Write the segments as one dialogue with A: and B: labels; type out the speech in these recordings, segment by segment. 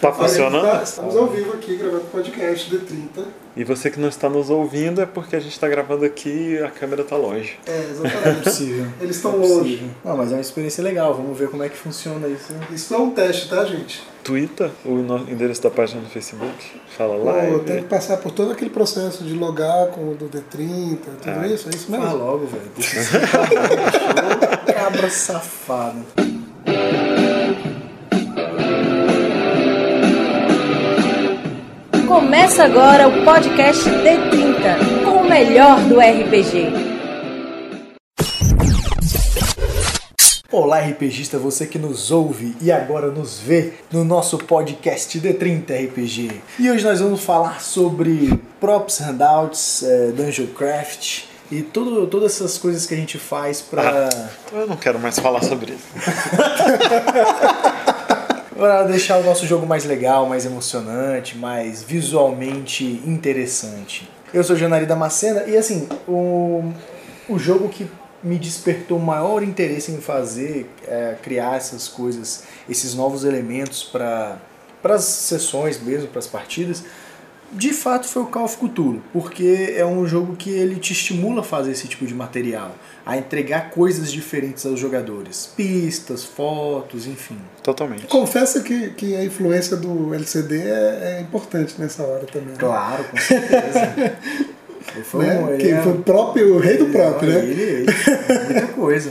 A: Tá funcionando?
B: Tá, estamos ao vivo aqui gravando podcast de 30.
A: E você que não está nos ouvindo é porque a gente está gravando aqui e a câmera está longe.
B: É,
C: É
B: exatamente.
C: possível.
B: Eles estão
C: É
B: longe.
C: Não, mas é uma experiência legal. Vamos ver como é que funciona isso.
B: Isso é um teste, tá, gente?
A: Twitter, o endereço da página do Facebook. Fala
B: Pô,
A: lá.
B: tem que passar por todo aquele processo de logar com o do D30, tudo
A: Ah.
B: isso, é isso
C: Fala
B: mesmo.
C: logo, velho. Cabra safado.
D: Começa agora o podcast D30, com o melhor do RPG.
C: Olá, RPGista, você que nos ouve e agora nos vê no nosso podcast D30 RPG. E hoje nós vamos falar sobre props, handouts, eh, Dungeon Craft e tudo, todas essas coisas que a gente faz pra,
A: Eu não quero mais falar sobre isso.
C: pra deixar o nosso jogo mais legal, mais emocionante, mais visualmente interessante. Eu sou Janari Damascena e assim, o, o jogo que me despertou maior interesse em fazer, é, criar essas coisas, esses novos elementos para as sessões mesmo, para as partidas, de fato foi o Call of Cthulhu, porque é um jogo que ele te estimula a fazer esse tipo de material, a entregar coisas diferentes aos jogadores, pistas, fotos, enfim.
A: Totalmente.
B: Confesso que, que a influência do LCD é, é importante nessa hora também. né?
C: Claro, com certeza. Ele foi um-
B: Né?
C: ele
B: Que
C: é-
B: foi o próprio o rei do próprio, né?
C: Ele, ele, muita coisa.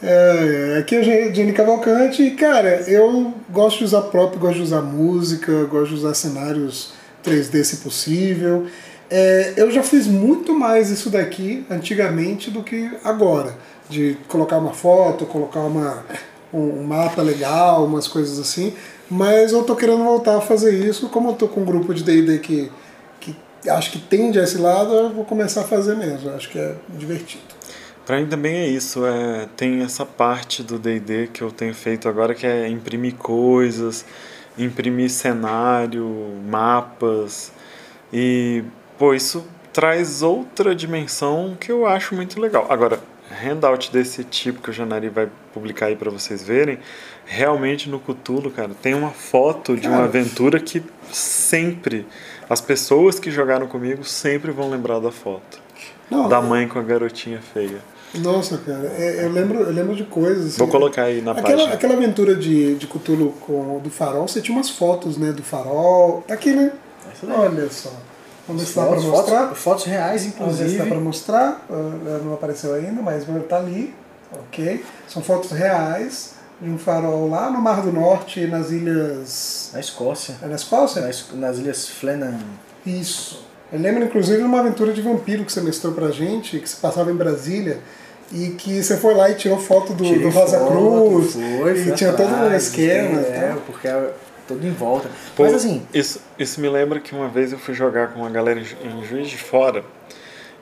B: É, é, aqui é o Jenny Cavalcante e, cara, eu gosto de usar próprio, gosto de usar música, gosto de usar cenários 3D se possível. É, eu já fiz muito mais isso daqui antigamente do que agora. De colocar uma foto, colocar uma, um, mapa legal, umas coisas assim. Mas eu tô querendo voltar a fazer isso. Como eu tô com um grupo de D&D que, que acho que tende a esse lado, eu vou começar a fazer mesmo. Eu acho que é divertido.
A: Pra mim também é isso, é, tem essa parte do D&D que eu tenho feito agora que é imprimir coisas, imprimir cenário, mapas e pô, isso traz outra dimensão que eu acho muito legal. Agora, handout desse tipo que o Janari vai publicar aí pra vocês verem, realmente no Cthulhu, cara, tem uma foto de uma
B: Cara.
A: aventura que sempre as pessoas que jogaram comigo sempre vão lembrar da foto.
B: Não,
A: Da mãe com a garotinha feia.
B: Nossa, cara, é- eu lembro, eu lembro de coisas. assim.
A: Vou colocar aí na
B: aquela,
A: página.
B: aquela aventura de, de Cthulhu com o do farol, você tinha umas fotos, né, do farol. Tá aqui, né? Olha só. Vamos ver se dá pra
C: Fotos,
B: mostrar.
C: fotos, fotos reais,
B: Vamos ver se dá
C: inclusive.
B: pra mostrar. Ah, Não apareceu ainda, mas tá ali. Ok. São fotos reais de um farol lá no Mar do Norte, nas ilhas.
C: Na Escócia.
B: É na Escócia?
C: Nas, nas Ilhas Flennan.
B: Isso. Eu lembro, inclusive, de uma aventura de vampiro que você mestrou pra gente, que se passava em Brasília, e que você foi lá e tirou foto do,
C: Tirei
B: do Rosa
C: foto,
B: Cruz,
C: foi,
B: e tinha todo um esquema.
C: É,
B: tal.
C: porque é todo em volta.
A: Pô,
C: Mas assim,
A: isso, isso me lembra que uma vez eu fui jogar com uma galera em Juiz de Fora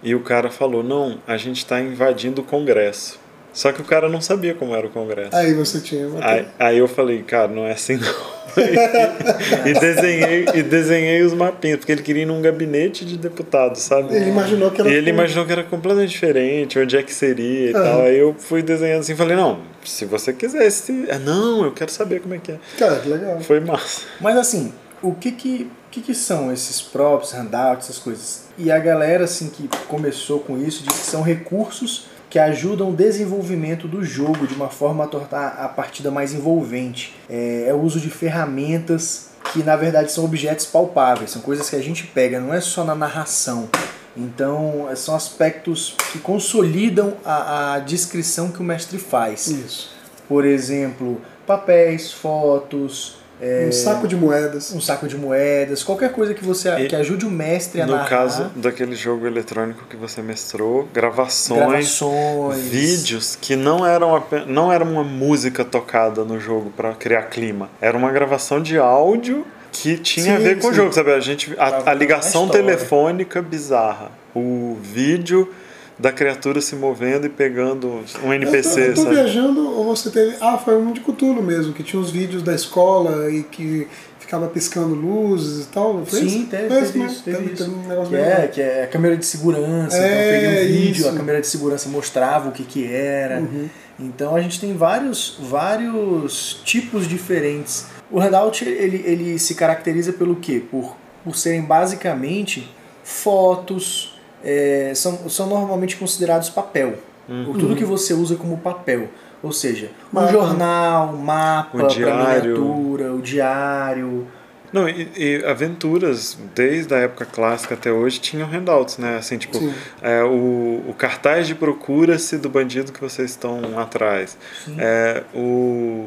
A: e o cara falou: Não, a gente está invadindo o Congresso. Só que o cara não sabia como era o Congresso.
B: Aí você tinha.
A: Aí, aí eu falei: Cara, não é assim não. e, desenhei, e desenhei os mapinhas, porque ele queria ir num gabinete de deputado, sabe?
B: Ele imaginou que era.
A: E ele imaginou que era completamente diferente, onde é que seria e
B: Aham.
A: tal. Aí eu fui desenhando assim, falei, não, se você quiser, se... Ah, não, eu quero saber como é que é.
B: Cara, que legal.
A: Foi massa.
C: mas assim, o que que, que que são esses props, handouts, essas coisas? E a galera assim que começou com isso diz que são recursos que ajudam o desenvolvimento do jogo de uma forma a tornar a partida mais envolvente. É, é o uso de ferramentas que na verdade são objetos palpáveis, são coisas que a gente pega, não é só na narração. Então são aspectos que consolidam a, a descrição que o mestre faz.
B: Isso.
C: Por exemplo, papéis, fotos, é,
B: Um saco de moedas.
C: um saco de moedas, qualquer coisa que você
A: E-
C: que ajude o mestre a
A: No
C: narrar.
A: caso daquele jogo eletrônico que você mestrou, gravações,
C: gravações,
A: vídeos que não eram não era uma música tocada no jogo para criar clima. Era uma gravação de áudio que tinha a
B: Sim,
A: ver com o
B: sim.
A: jogo, sabe? A gente a, a ligação
C: a
A: telefônica bizarra, o vídeo da criatura se movendo e pegando um
B: Eu tô,
A: NPC,
B: eu tô
A: sabe?
B: viajando, ou você teve. Ah, foi um de Cthulhu mesmo, que tinha os vídeos da escola e que ficava piscando luzes e tal. Foi
C: Sim,
B: isso?
C: teve,
B: Foi
C: teve
B: né?
C: isso, teve
B: Teve-
C: isso.
B: teve um negócio
C: Que é, que é a câmera de segurança.
B: É,
C: então eu peguei um vídeo,
B: isso.
C: a câmera de segurança mostrava o que, que era.
B: Uhum.
C: Então a gente tem vários, vários tipos diferentes O handout ele, ele se caracteriza pelo quê? Por, por serem basicamente fotos, é, são, são normalmente considerados papel. Tudo que você usa como papel. Ou seja, um
B: Mapa.
C: jornal, um mapa,
A: O diário.
C: miniatura, o diário.
A: Não, e, e aventuras, desde a época clássica até hoje, tinham handouts, né? Assim, tipo, é, o, o cartaz de procura-se do bandido que vocês estão atrás. É, o,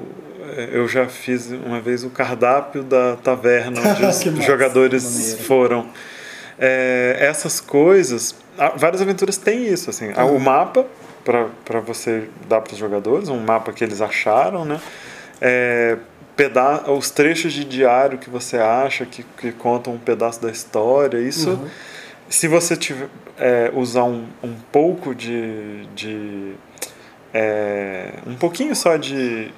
A: é, eu já fiz uma vez o cardápio da taverna onde os jogadores foram. É, essas coisas, várias aventuras têm isso, assim. Ah, O mapa, para você dar para os jogadores, um mapa que eles acharam, né? É, peda os trechos de diário que você acha que, que contam um pedaço da história, isso se você tiver, é, usar um, um pouco de, de é, um pouquinho só de,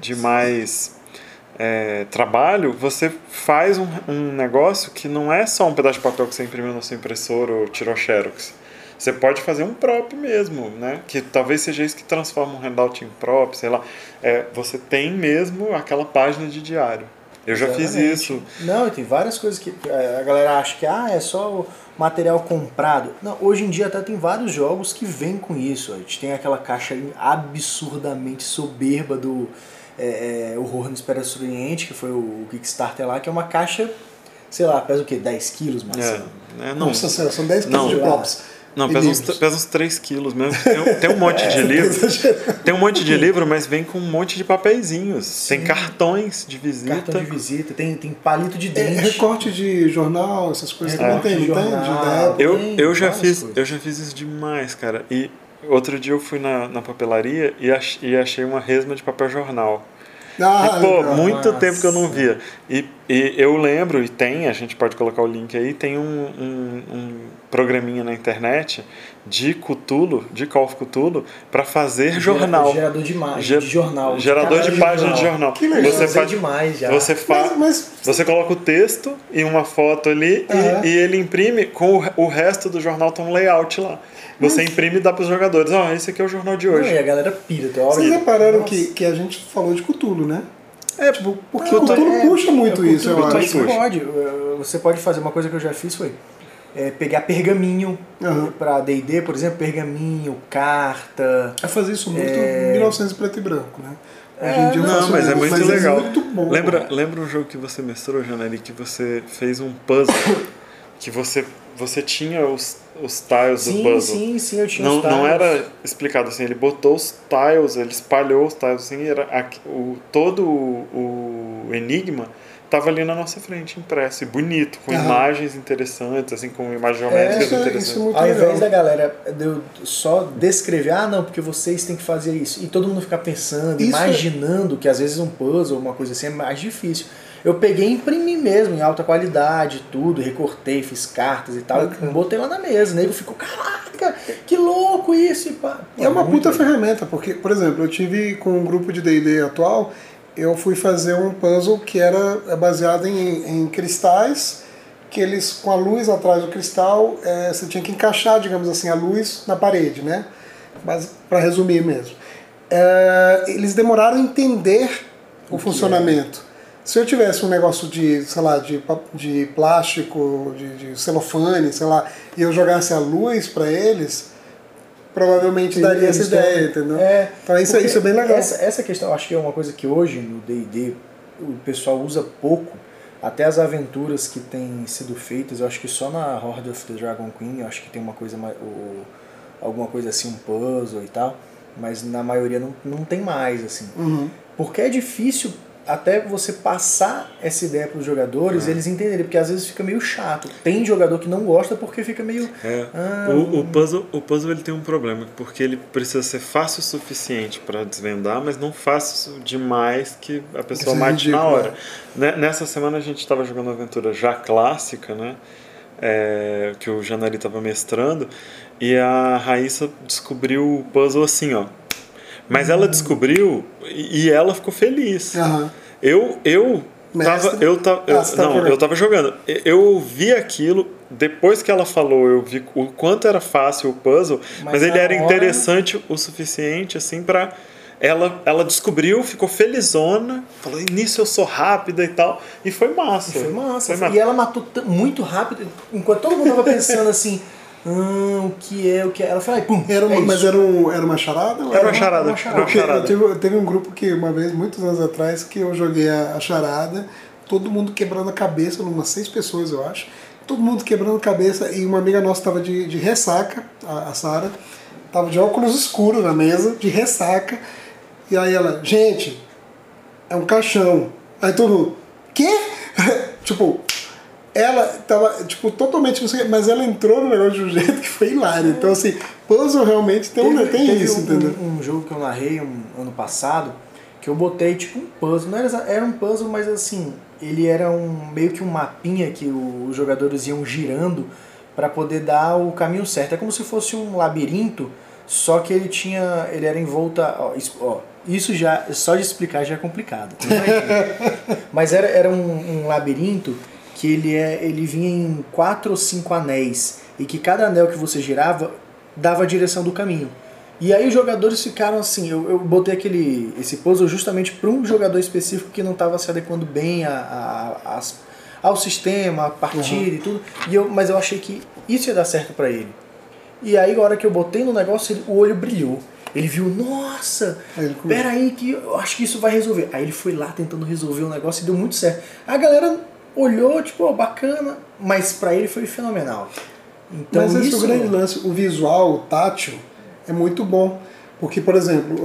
A: de mais é, trabalho, você faz um, um negócio que não é só um pedaço de papel que você imprimiu na sua impressora ou tirou xerox. Você pode fazer um prop mesmo, né? Que talvez seja isso que transforma um handout em prop, sei lá. É, você tem mesmo aquela página de diário. Eu já fiz
C: Exatamente.
A: isso.
C: Não, tem várias coisas que é, a galera acha que ah, é só o material comprado. Não, hoje em dia até tem vários jogos que vêm com isso. A gente tem aquela caixa absurdamente soberba do é, é, Horror no Expresso do Oriente, que foi o Kickstarter lá, que é uma caixa, sei lá, pesa o quê? 10 quilos,
A: É,
C: Marcelo?
A: né, não,
B: Nossa senhora, são 10
A: Não.
B: quilos de props.
A: Não, pesa uns, pesa uns 3 quilos mesmo. Tem, um- tem um monte de livro. Tem um monte de livro, mas vem com um monte de papeizinhos. Tem cartões de visita.
C: Cartão de visita, tem, tem palito de
B: É,
C: dente.
B: recorte de jornal, essas coisas também
C: Recorte
B: tem, não tem?
C: jornal.
B: Época.
A: Eu,
C: Tem
A: eu, já fiz,
C: coisas.
A: eu já fiz isso demais, cara. E outro dia eu fui na, na papelaria e, ach, e achei uma resma de papel jornal.
B: Ah,
A: e, pô, muito
C: Nossa.
A: tempo que eu não via. E, e eu lembro, e tem, a gente pode colocar o link aí, tem um, um, um programinha na internet de Cthulhu, de Call of Cthulhu, para fazer jornal.
C: Gerador de imagem,
A: Ger-
C: de jornal.
A: Gerador de
C: Caralho,
A: página de jornal.
B: Que legal.
A: Você faz,
C: demais já.
A: você faz,
B: Mas, mas
A: você coloca o texto e uma foto ali e- e, ele imprime com o, o resto do jornal tem um layout lá. Você imprime e dá para os jogadores. Ó, esse aqui é o jornal de
C: Não,
A: hoje.
C: e a galera pira, hora
B: vocês repararam
C: Nossa.
B: que, que a gente falou de Cthulhu, né?
A: É, tipo,
B: Porque
C: Não,
B: o Cthulhu
C: é-
B: puxa muito
C: é,
B: isso, eu acho.
C: Mas você pode, eh, você pode fazer uma coisa que eu já fiz foi é, pegar pergaminho
B: Aham.
C: pra D&D, por exemplo, pergaminho, carta.
B: É fazer isso muito
C: É.
B: em 1900 preto e branco, né? Hoje em dia eu
A: Não, mas é muito
B: mas
A: legal.
B: muito bom.
A: lembra, lembra um jogo que você mestrou, Janari, que você fez um puzzle que você você tinha os, os tiles do
C: Sim,
A: puzzle.
C: sim, sim, eu tinha
A: Não,
C: os
A: não
C: tiles.
A: era explicado assim, ele botou os tiles, ele espalhou os tiles assim, era aqui- o, todo o, o enigma estava ali na nossa frente, impresso, e bonito, com
B: Aham.
A: imagens interessantes, assim, com imagens geométricas
B: isso é-
A: interessantes.
B: isso é muito
C: Ao invés
B: legal.
C: da galera de eu só descrever, ah não, porque vocês têm que fazer isso, e todo mundo ficar pensando,
B: Isso é-
C: imaginando que às vezes um puzzle, uma coisa assim, é mais difícil. Eu peguei e imprimi mesmo, em alta qualidade, tudo, recortei, fiz cartas e tal, e botei lá na mesa. O nego ficou, caraca, que louco isso! Pá.
B: É uma puta
C: legal.
B: ferramenta, porque, por exemplo, eu tive com um grupo de D&D atual, eu fui fazer um puzzle que era é baseado em, em cristais, que eles, com a luz atrás do cristal, é, você tinha que encaixar, digamos assim, a luz na parede, né? Mas, para resumir mesmo. É, eles demoraram a entender o, funcionamento. Se eu tivesse um negócio de, sei lá, de, de plástico, de, de celofane, sei lá, e eu jogasse a luz para eles, provavelmente daria essa ideia,
C: tão-
B: entendeu?
C: É,
B: então isso,
C: porque
B: isso é bem legal.
C: Essa, essa questão, acho que é uma coisa que hoje no D&D o pessoal usa pouco. Até as aventuras que têm sido feitas, eu acho que só na Horde of the Dragon Queen, eu acho que tem uma coisa mais, alguma coisa assim, um puzzle e tal, mas na maioria não, não tem mais assim.
B: Uhum.
C: Porque é difícil até você passar essa ideia para os jogadores, eles entenderem, porque às vezes fica meio chato. Tem jogador que não gosta porque fica meio
A: É.
C: Ah,
A: o, o puzzle, o puzzle ele tem um problema, porque ele precisa ser fácil o suficiente para desvendar, mas não fácil demais que a pessoa
B: Isso é
A: mate na hora. Né- Nessa semana a gente estava jogando uma aventura já clássica, né? É, que o Janari estava mestrando, e a Raíssa descobriu o puzzle assim, ó. Mas ela descobriu e e ela ficou feliz.
B: Aham.
A: Eu, eu
B: Mestre?
A: tava, eu eu,
B: Ah, tava
A: não,
B: jogando.
A: eu tava jogando. Eu vi aquilo, depois que ela falou, eu vi o quanto era fácil o puzzle, mas,
C: Mas
A: ele era
C: hora-
A: interessante o suficiente assim para ela, ela descobriu, ficou felizona, falou, nisso eu sou rápida e tal. E foi massa.
C: Foi massa. Foi E ela matou muito rápido, enquanto todo mundo tava pensando assim. Ah, o que é, o que é. Ela falou, pum.
B: Era uma,
C: é
B: mas era, um, era uma charada?
A: Era uma charada. Uma
B: charada. Uma charada. Teve, teve um grupo que, uma vez, muitos anos atrás, que eu joguei a, a charada, todo mundo quebrando a cabeça, umas seis pessoas, eu acho. Todo mundo quebrando a cabeça e uma amiga nossa estava de, de ressaca, a, a Sara, tava de óculos escuros na mesa, de ressaca. E aí ela, gente, é um caixão. Aí todo mundo, quê? tipo, ela tava, tipo, totalmente mas ela entrou no negócio de um jeito que foi hilário. Então, assim, puzzle realmente tem, teve, tem teve isso,
C: um,
B: entendeu?
C: Um, jogo que eu narrei um ano passado, que eu botei, tipo, um puzzle. Não era, era um puzzle, mas assim, ele era um meio que um mapinha que os jogadores iam girando para poder dar o caminho certo. É como se fosse um labirinto, só que ele tinha. ele era em volta. Ó, ó isso já, só de explicar já é complicado. mas era, era um, um labirinto que ele, é, ele vinha em quatro ou cinco anéis e que cada anel que você girava dava a direção do caminho. E aí os jogadores ficaram assim, eu, eu botei aquele esse puzzle justamente para um jogador específico que não estava se adequando bem a, a, a, ao sistema, a partida uhum. e tudo. E eu, mas eu achei que isso ia dar certo para ele. E aí, a hora que eu botei no negócio, ele, o olho brilhou. Ele viu, nossa, peraí que eu acho que isso vai resolver. Aí ele foi lá tentando resolver o negócio e deu muito certo. A galera olhou, tipo, oh, bacana, mas para ele foi fenomenal.
B: Então, mas esse isso... é o grande lance, o visual, o tátil, é muito bom. Porque, por exemplo,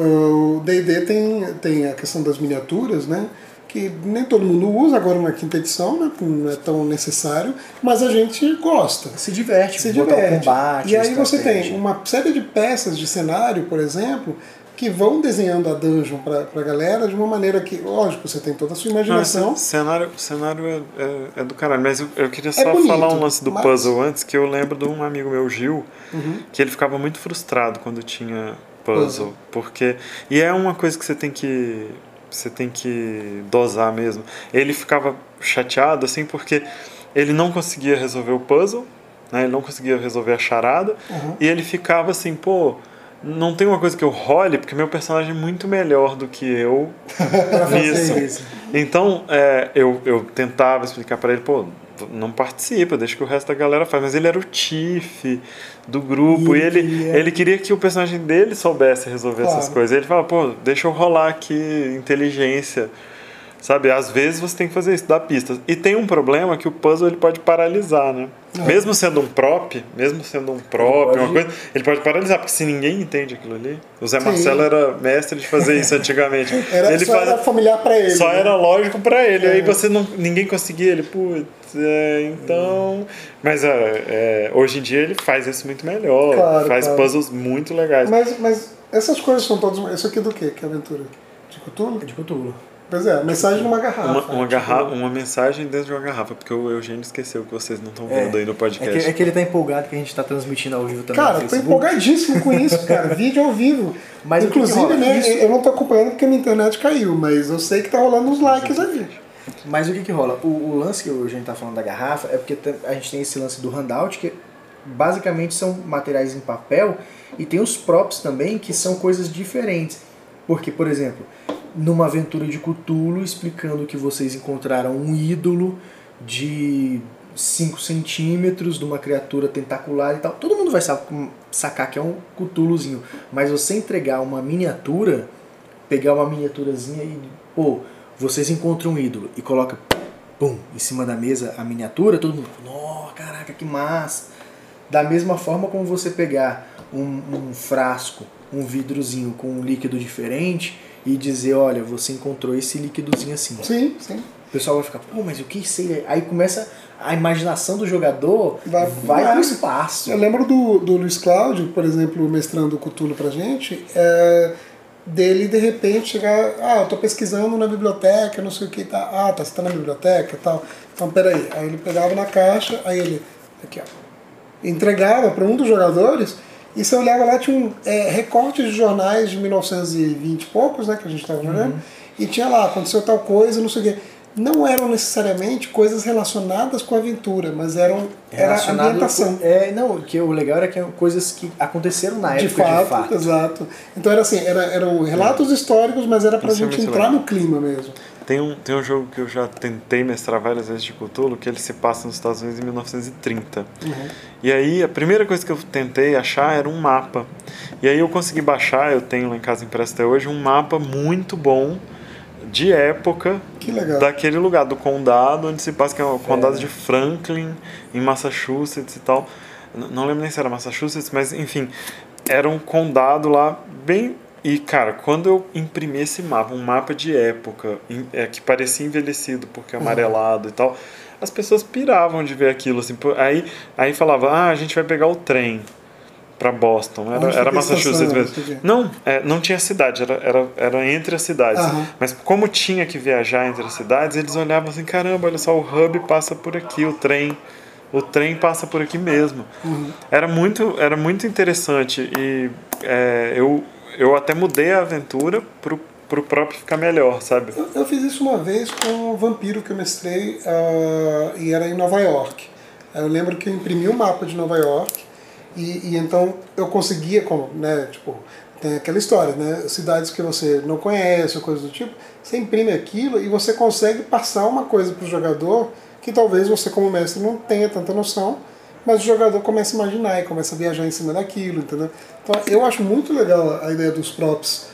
B: o D&D tem, tem a questão das miniaturas, né? que nem todo mundo usa agora na quinta edição, né? não é tão necessário, mas a gente gosta.
C: Se diverte,
B: se diverte. Combate, e aí você tem uma série de peças de cenário, por exemplo, que vão desenhando a dungeon pra, pra galera de uma maneira que, lógico, você tem toda a sua imaginação.
A: Não, cenário cenário é, é, é, do caralho, mas eu, eu queria é só é bonito, falar um lance do mas... puzzle antes, que eu lembro de um amigo meu, Gil, uhum. que ele ficava muito frustrado quando tinha puzzle, uhum. porque... E é uma coisa que você tem que... Você tem que dosar mesmo. Ele ficava chateado, assim, porque ele não conseguia resolver o puzzle, né? Ele não conseguia resolver a charada, uhum. e ele ficava assim, pô não tem uma coisa que eu role, porque meu personagem é muito melhor do que eu nisso. Isso. Então, é, eu, eu tentava explicar para ele, pô, não participa, deixa que o resto da galera faz. Mas ele era o Tiff do grupo e, e ele, ele queria que o personagem dele soubesse resolver claro. essas coisas. Ele falava, pô, deixa eu rolar aqui inteligência Sabe, às vezes você tem que fazer isso, dar pistas. E tem um problema que o puzzle ele pode paralisar, né? É. Mesmo sendo um prop, mesmo sendo um prop, uma coisa, ele pode paralisar, porque se ninguém entende aquilo ali. O Zé Sim. Marcelo era mestre de fazer isso antigamente.
B: era, ele só faz, era familiar para ele.
A: Só né? era lógico para ele. É. Aí você não, ninguém conseguia, ele, putz, é, então. Mas é, é, hoje em dia ele faz isso muito melhor. Claro, faz claro. puzzles muito legais.
B: Mas, mas essas coisas são todas. Isso aqui é do quê? Que aventura? De Cthulhu?
C: É de Cthulhu.
B: Pois é, mensagem numa garrafa.
A: Uma, uma, tipo... garrafa, uma mensagem dentro de uma garrafa, porque o Eugênio esqueceu que vocês não estão é. vendo é, aí no podcast.
C: É que, é que, ele tá empolgado que a gente tá transmitindo ao vivo também.
B: Cara, tô empolgadíssimo com isso, cara. Vídeo ao vivo. Mas Inclusive, que que né, isso... eu não tô acompanhando porque a minha internet caiu, mas eu sei que tá rolando uns likes ali.
C: Mas o que que rola? O, o lance que o Eugênio tá falando da garrafa é porque a gente tem esse lance do handout, que basicamente são materiais em papel, e tem os props também, que são coisas diferentes. Porque, por exemplo, numa aventura de Cthulhu explicando que vocês encontraram um ídolo de 5 centímetros de uma criatura tentacular e tal. Todo mundo vai sacar que é um Cthulhuzinho, mas você entregar uma miniatura, pegar uma miniaturazinha e, pô, vocês encontram um ídolo e coloca, pum, em cima da mesa a miniatura, todo mundo, nossa, caraca, que massa. Da mesma forma como você pegar um, um frasco, um vidrozinho com um líquido diferente e dizer, olha, você encontrou esse líquidozinho assim.
B: Sim, sim.
C: O pessoal vai ficar, pô, mas o que seria? Aí começa a imaginação do jogador vai, vai para o espaço.
B: Eu lembro do, do Luiz Cláudio, por exemplo, mestrando o Cutulo pra gente, é, dele de repente chegar, ah, eu tô pesquisando na biblioteca, não sei o que, tá, ah, tá, você tá na biblioteca e tal. Então, peraí. Aí ele pegava na caixa, aí ele, aqui ó, entregava para um dos jogadores e você olhava lá, tinha um é, recorte de jornais de 1920 e poucos, né, que a gente estava jogando, uhum. e tinha lá, aconteceu tal coisa, não sei o quê. não eram necessariamente coisas relacionadas com a aventura, mas eram era ambientação.
C: com- é, não, o que o legal era que eram coisas que aconteceram na
B: De
C: época,
B: fato,
C: de fato.
B: exato. Então era assim, era, eram relatos históricos, mas era pra
A: Isso é
B: gente entrar no clima mesmo.
A: Tem um, tem um jogo que eu já tentei mestrar várias vezes de Cthulhu, que ele se passa nos Estados Unidos em 1930. E aí a primeira coisa que eu tentei achar era um mapa. E aí eu consegui baixar, eu tenho lá em casa impresso até hoje, um mapa muito bom de época daquele lugar, do condado onde se passa, que é o condado de Franklin, em Massachusetts e tal. Não lembro nem se era Massachusetts, mas enfim, era um condado lá bem. E cara, quando eu imprimi esse mapa, um mapa de época, é, que parecia envelhecido porque amarelado e tal, as pessoas piravam de ver aquilo. Assim, aí, aí falava, ah, a gente vai pegar o trem para Boston. Era, era Massachusetts mesmo.
B: Não
A: é, não tinha cidade, era, era, era entre as cidades.
B: Aham.
A: Mas como tinha que viajar entre as cidades, eles olhavam assim, caramba, olha só, o hub passa por aqui, o trem, o trem passa por aqui mesmo. Era muito, era muito interessante e é, eu, eu até mudei a aventura pro, pro próprio ficar melhor, sabe?
B: Eu, eu fiz isso uma vez com o Vampiro que eu mestrei ah, e era em Nova York. Eu lembro que eu imprimi o mapa de Nova York e, e então eu conseguia, como, né, tipo, tem aquela história, né, cidades que você não conhece ou coisa do tipo, você imprime aquilo e você consegue passar uma coisa para o jogador que talvez você como mestre não tenha tanta noção, mas o jogador começa a imaginar e começa a viajar em cima daquilo, entendeu? Então eu acho muito legal a ideia dos props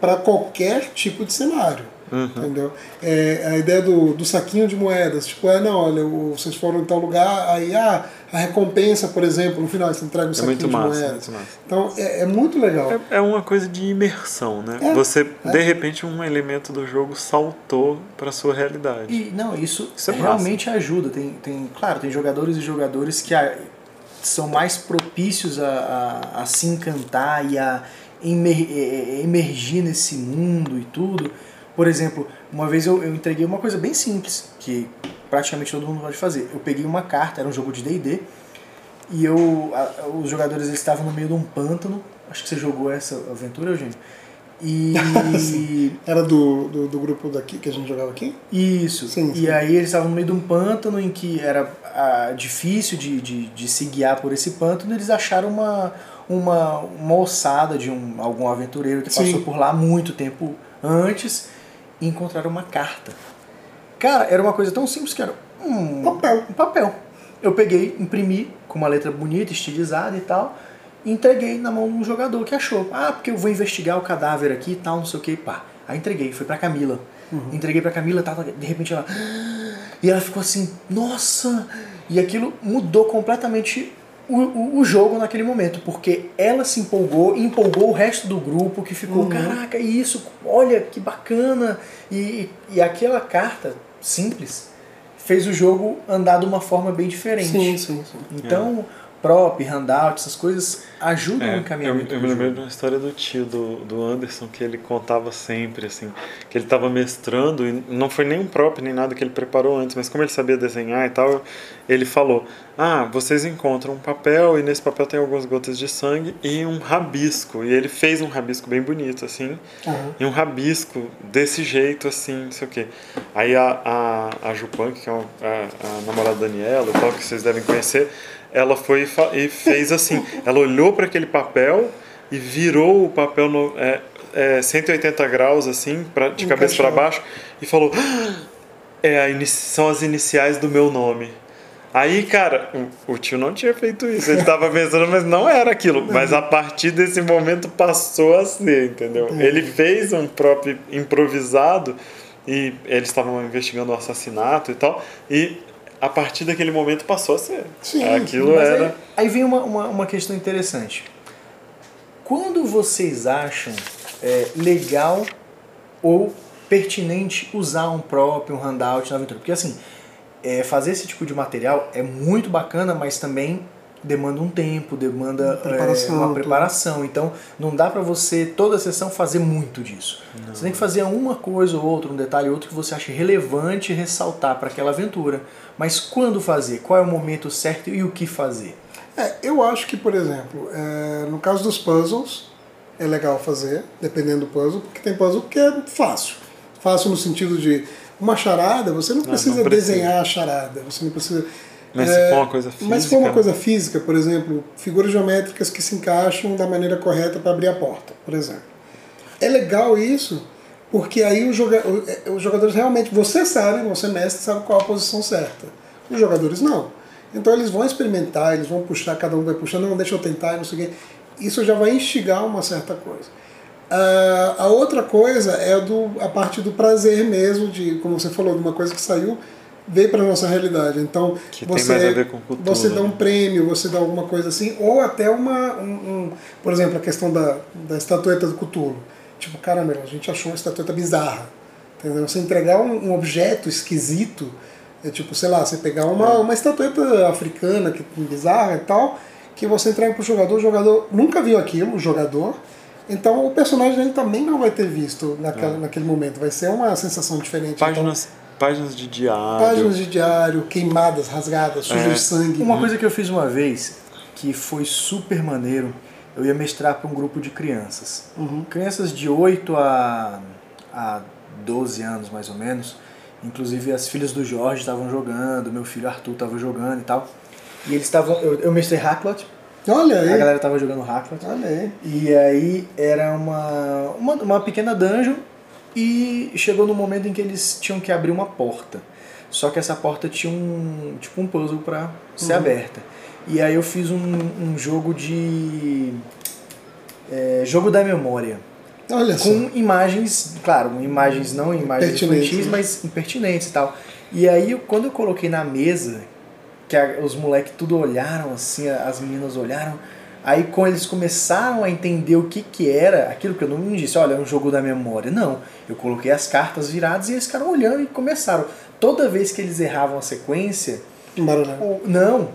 B: para qualquer tipo de cenário. Entendeu? É, a ideia do, do saquinho de moedas, tipo, é, não, olha, vocês foram em tal lugar, aí ah, a recompensa, por exemplo, no final você entrega um
A: É
B: saquinho de
A: massa,
B: moedas.
A: massa.
B: Então é, é muito legal.
A: É, é uma coisa de imersão, né?
B: É,
A: Você,
B: é.
A: de repente, um elemento do jogo saltou pra sua realidade.
C: E não, isso,
A: Isso é
C: realmente ajuda. Tem, tem, claro, tem jogadores e jogadores que a- são mais propícios a, a, a se encantar e a emer, emergir nesse mundo e tudo. Por exemplo, uma vez eu, eu entreguei uma coisa bem simples, que praticamente todo mundo pode fazer. Eu peguei uma carta, era um jogo de D&D, e eu, a- os jogadores eles estavam no meio de um pântano. Acho que você jogou essa aventura, Eugênio. E
B: Era do, do, do grupo daqui que a gente jogava aqui?
C: isso.
B: Sim,
C: e
B: sim.
C: aí eles estavam no meio de um pântano em que era ah, difícil de, de, de se guiar por esse pântano. Eles acharam uma, uma, uma ossada de um, algum aventureiro que
B: Sim.
C: passou por lá muito tempo antes e encontraram uma carta. Cara, era uma coisa tão simples que era um
B: Papel.
C: um papel. Eu peguei, imprimi com uma letra bonita, estilizada e tal, e entreguei na mão de um jogador que achou. Ah, porque eu vou investigar o cadáver aqui e tal, não sei o que, pá. Aí entreguei, foi pra Camila. Entreguei pra Camila, tá, de repente ela. E ela ficou assim, nossa! E aquilo mudou completamente o, o, o jogo naquele momento, porque ela se empolgou, empolgou o resto do grupo que ficou, caraca, isso, olha que bacana! E, e aquela carta simples fez o jogo andar de uma forma bem diferente.
B: Sim, sim, sim.
C: Então, prop, handout, essas coisas ajudam
A: É,
C: o
A: eu,
C: encaminhamento
A: eu
C: do
A: me lembrei
C: jogo.
A: de uma história do tio do, do Anderson que ele contava sempre, assim, que ele estava mestrando e não foi nem um próprio nem nada que ele preparou antes, mas como ele sabia desenhar e tal, ele falou: Ah, vocês encontram um papel e nesse papel tem algumas gotas de sangue e um rabisco. E ele fez um rabisco bem bonito, assim,
B: Aham.
A: e um rabisco desse jeito, assim, não sei o quê. Aí a, a, a Jupunk, que é a, a namorada da Daniela, e tal, que vocês devem conhecer, ela foi e fez assim. Ela olhou para aquele papel e virou o papel no, é, é, 180 graus, assim, pra, de cabeça para baixo, e falou: "Ah, é, são as iniciais do meu nome. Aí, cara, o, o tio não tinha feito isso. Ele tava pensando, mas não era aquilo. Mas a partir desse momento passou a ser, entendeu? Ele fez um próprio improvisado e eles estavam investigando o assassinato e tal. E a partir daquele momento passou a ser.
B: Sim,
A: Aquilo
C: Mas
A: era.
C: Aí, aí vem uma, uma, uma questão interessante. Quando vocês acham é, legal ou pertinente usar um prop, um handout na aventura? Porque assim, é, fazer esse tipo de material é muito bacana, mas também demanda um tempo, demanda é,
B: Preparação,
C: uma
B: tudo.
C: preparação. Então não dá pra você toda a sessão fazer muito disso. Você tem que fazer uma coisa ou outra, um detalhe ou outro que você ache relevante ressaltar para aquela aventura. Mas quando fazer? Qual é o momento certo e o que fazer?
B: É, eu acho que, por exemplo, é, no caso dos puzzles, é legal fazer, dependendo do puzzle, porque tem puzzle que é fácil. Fácil no sentido de Uma charada, você não
A: Não,
B: precisa,
A: não precisa.
B: desenhar a charada, você não precisa.
A: Mas
B: é,
A: se for uma coisa física.
B: Mas se for uma
A: né?
B: coisa física, por exemplo, figuras geométricas que se encaixam da maneira correta para abrir a porta, por exemplo. É legal isso, porque aí os, joga o- os jogadores realmente, você sabe, você mestre, sabe qual a posição certa. Os jogadores não. Então eles vão experimentar, eles vão puxar, cada um vai puxar, não, deixa eu tentar, não sei o quê. Isso já vai instigar uma certa coisa. Ah, a outra coisa é do, a parte do prazer mesmo, de, como você falou, de uma coisa que saiu, veio para nossa realidade. Então,
A: Que tem
B: você,
A: mais a ver com cultura,
B: você dá um
A: né?
B: prêmio, você dá alguma coisa assim, ou até uma. Um, um- por exemplo, a questão da, da estatueta do Cthulhu. Tipo, caramba, a gente achou uma estatueta bizarra. Entendeu? Você entregar um, um objeto esquisito, é tipo, sei lá, você pegar uma, uma estatueta africana que bizarra e tal, que você entrega pro jogador, o jogador nunca viu aquilo, o jogador. Então o personagem dele também não vai ter visto naquela, naquele momento. Vai ser uma sensação diferente. Então,
A: Páginas, páginas de diário.
B: páginas de diário, queimadas, rasgadas, sujas
A: É.
B: de sangue.
C: Uma coisa que eu fiz uma vez, que foi super maneiro, eu ia mestrar para um grupo de crianças.
B: Uhum.
C: Crianças de 8 a, a 12 anos, mais ou menos. Inclusive as filhas do Jorge estavam jogando, meu filho Arthur estava jogando e tal. E eles estavam. Eu, eu mestrei Hacklot,
B: Olha aí.
C: a galera estava jogando Hacklot.
B: Olha aí.
C: E aí era uma, uma, uma pequena dungeon e chegou no momento em que eles tinham que abrir uma porta. Só que essa porta tinha um tipo um puzzle para ser aberta. E aí eu fiz um, um jogo de é, jogo da memória
B: Olha só.
C: com imagens, claro, imagens não imagens infantis,
B: né?
C: mas impertinentes e tal. E aí quando eu coloquei na mesa, que a- os moleques tudo olharam assim, as meninas olharam, aí quando eles começaram a entender o que que era, aquilo que eu não disse, olha, é um jogo da memória. Não, eu coloquei as cartas viradas e eles ficaram olhando e começaram. Toda vez que eles erravam a sequência, o- não,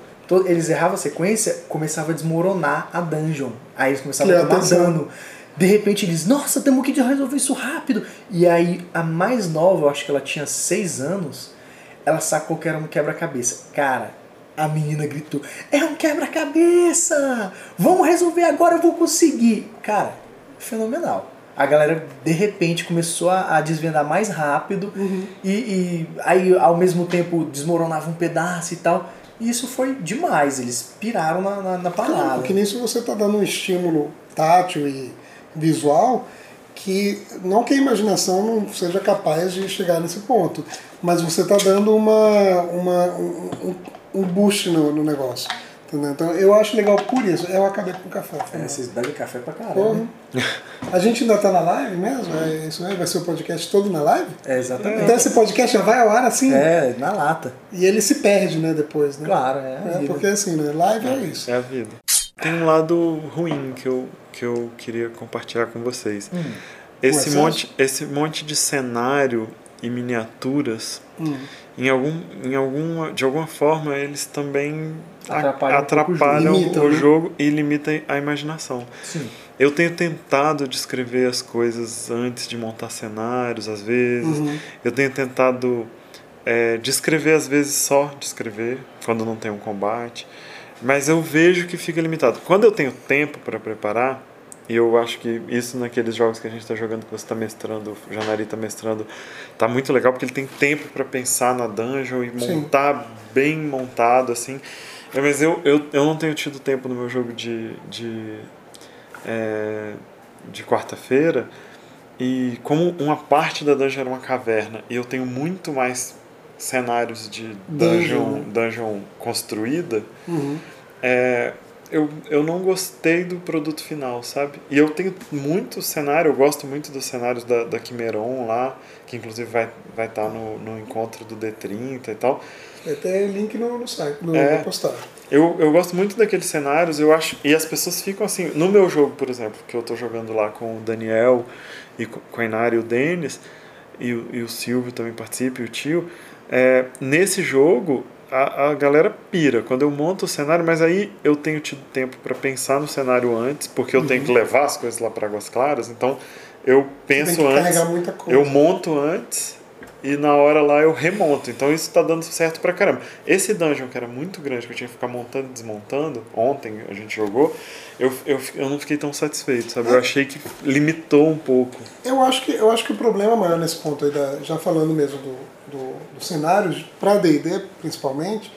C: eles erravam a sequência, começava a desmoronar a dungeon. Aí eles começavam
B: Que
C: a tomar
B: atenção.
C: dano. De repente eles, nossa, temos que resolver isso rápido. E aí a mais nova, eu acho que ela tinha seis anos, ela sacou que era um quebra-cabeça. Cara, a menina gritou: É um quebra-cabeça! Vamos resolver agora, eu vou conseguir! Cara, fenomenal. A galera de repente começou a, a desvendar mais rápido e, e aí ao mesmo tempo desmoronava um pedaço e tal. E isso foi demais, eles piraram na, na, na
B: Claro,
C: parada.
B: porque nisso você está dando um estímulo tátil e visual que não que a imaginação não seja capaz de chegar nesse ponto, mas você está dando uma, uma, um, um- um boost no, no negócio. Entendeu? Então eu acho legal por isso. Eu acabei com o café.
C: É, vocês bebem café pra caramba.
B: Porra.
C: né?
B: A gente ainda está na live mesmo? É isso aí? Vai ser o podcast todo na live?
C: É, exatamente.
B: Então esse podcast já vai ao ar assim
C: É, na lata.
B: e ele se perde, né, depois, né?
C: Claro, é. a
B: É,
C: vida.
B: porque assim, né? Live é isso.
A: É a vida. Tem um lado ruim que eu, que eu queria compartilhar com vocês.
C: Hum.
A: Esse,
B: excesso?
A: monte, esse monte de cenário e miniaturas,
B: Hum.
A: Em algum, em alguma, de alguma forma, eles também a-
C: Atrapalham um o jogo.
A: atrapalham
B: Limitam,
A: o
B: né?
A: jogo e limitam a imaginação.
C: Sim.
A: Eu tenho tentado descrever as coisas antes de montar cenários, às vezes.
B: Uhum.
A: Eu tenho tentado é, descrever, às vezes, só descrever, quando não tem um combate. Mas eu vejo que fica limitado. Quando eu tenho tempo para preparar, e eu acho que isso naqueles jogos que a gente está jogando, que você está mestrando, o Janari está mestrando, tá muito legal, porque ele tem tempo para pensar na dungeon e
B: Sim.
A: montar bem montado, assim. É, Mas eu, eu, eu não tenho tido tempo no meu jogo de, de, é, de quarta-feira. E como uma parte da dungeon era uma caverna e eu tenho muito mais cenários de
B: Dungeon,
A: dungeon, dungeon construída,
B: Uhum.
A: é, eu, eu não gostei do produto final, sabe? E eu tenho muito cenário, eu gosto muito dos cenários da, da Quimeron lá, que inclusive vai estar vai tá no, no encontro do D30 e tal.
B: Vai ter link no, no site, no,
A: É.
B: na postagem.
A: Eu, eu gosto muito daqueles cenários, eu acho. E as pessoas ficam assim. No meu jogo, por exemplo, que eu tô jogando lá com o Daniel e com a Inara e o Denis, e, o- e o Silvio também participa, e o tio. é, nesse jogo, a, a galera pira quando eu monto o cenário, mas aí eu tenho tido tempo para pensar no cenário antes, porque eu tenho que levar as coisas lá para Águas Claras, então eu penso antes.
B: carregar muita coisa.
A: Eu monto antes e na hora lá eu remonto. Então isso tá dando certo pra caramba. Esse dungeon que era muito grande, que eu tinha que ficar montando e desmontando, ontem a gente jogou, eu, eu, eu não fiquei tão satisfeito, sabe? Eu achei que limitou um pouco.
B: Eu acho que, eu acho que o problema maior nesse ponto aí, da, já falando mesmo do, do, dos cenários, para D&D principalmente,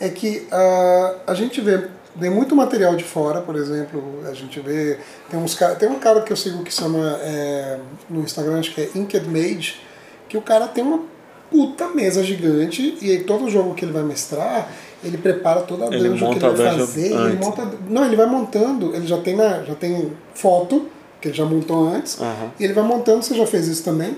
B: é que uh, a gente vê, vê muito material de fora, por exemplo, a gente vê, tem, uns, tem um cara que eu sigo que chama, é, no Instagram, acho que é Inked Mage, que o cara tem uma puta mesa gigante e aí todo jogo que ele vai mestrar, ele prepara toda a dungeon que ele vai fazer, ele monta, não, ele vai montando, ele já tem na, já tem foto que ele já montou antes,
A: Uhum.
B: e ele vai montando, você já fez isso também,